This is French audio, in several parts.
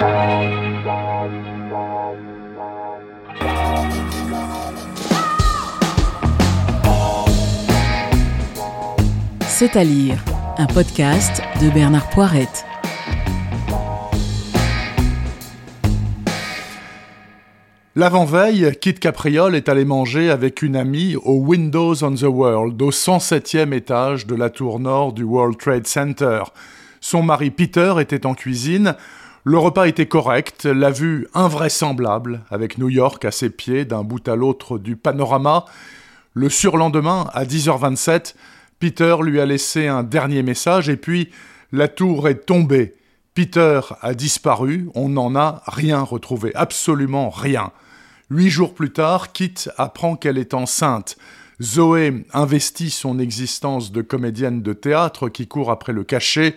C'est à lire, un podcast de Bernard Poirette. L'avant-veille, Kit Capriole est allé manger avec une amie au Windows on the World, au 107e étage de la tour nord du World Trade Center. Son mari Peter était en cuisine. Le repas était correct, la vue invraisemblable, avec New York à ses pieds d'un bout à l'autre du panorama. Le surlendemain, à 10h27, Peter lui a laissé un dernier message et puis la tour est tombée. Peter a disparu, on n'en a rien retrouvé, absolument rien. Huit jours plus tard, Kit apprend qu'elle est enceinte. Zoé investit son existence de comédienne de théâtre qui court après le cachet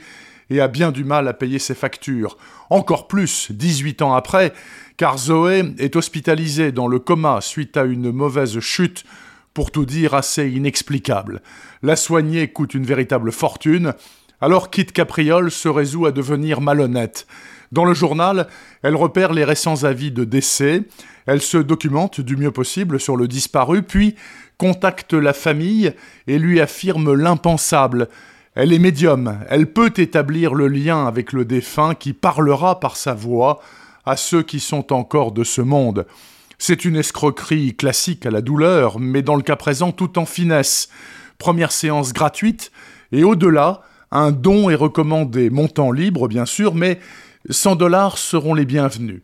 et a bien du mal à payer ses factures. Encore plus, 18 ans après, car Zoé est hospitalisée dans le coma suite à une mauvaise chute pour tout dire assez inexplicable. La soigner coûte une véritable fortune, alors Kit Capriole se résout à devenir malhonnête. Dans le journal, elle repère les récents avis de décès, elle se documente du mieux possible sur le disparu, puis contacte la famille et lui affirme l'impensable. Elle est médium, elle peut établir le lien avec le défunt qui parlera par sa voix à ceux qui sont encore de ce monde. C'est une escroquerie classique à la douleur, mais dans le cas présent tout en finesse. Première séance gratuite, et au-delà, un don est recommandé, montant libre bien sûr, mais 100 dollars seront les bienvenus.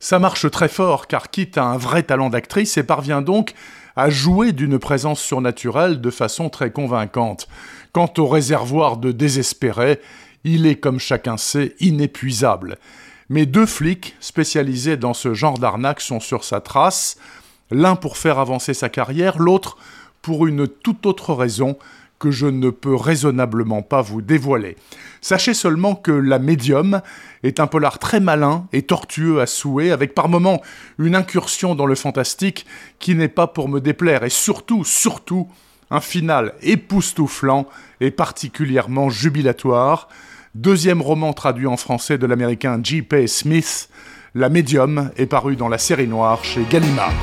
Ça marche très fort car Kit a un vrai talent d'actrice et parvient donc à jouer d'une présence surnaturelle de façon très convaincante. Quant au réservoir de désespérés, il est, comme chacun sait, inépuisable. Mais deux flics spécialisés dans ce genre d'arnaque sont sur sa trace, l'un pour faire avancer sa carrière, l'autre pour une toute autre raison que je ne peux raisonnablement pas vous dévoiler. Sachez seulement que La Médium est un polar très malin et tortueux à souhait, avec par moments une incursion dans le fantastique qui n'est pas pour me déplaire, et surtout, surtout, un final époustouflant et particulièrement jubilatoire, deuxième roman traduit en français de l'américain J.P. Smith, La Médium est paru dans la série noire chez Gallimard.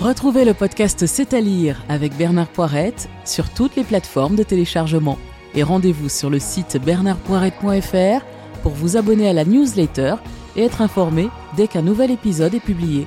Retrouvez le podcast C'est à lire avec Bernard Poirette sur toutes les plateformes de téléchargement. Et rendez-vous sur le site bernardpoirette.fr pour vous abonner à la newsletter et être informé dès qu'un nouvel épisode est publié.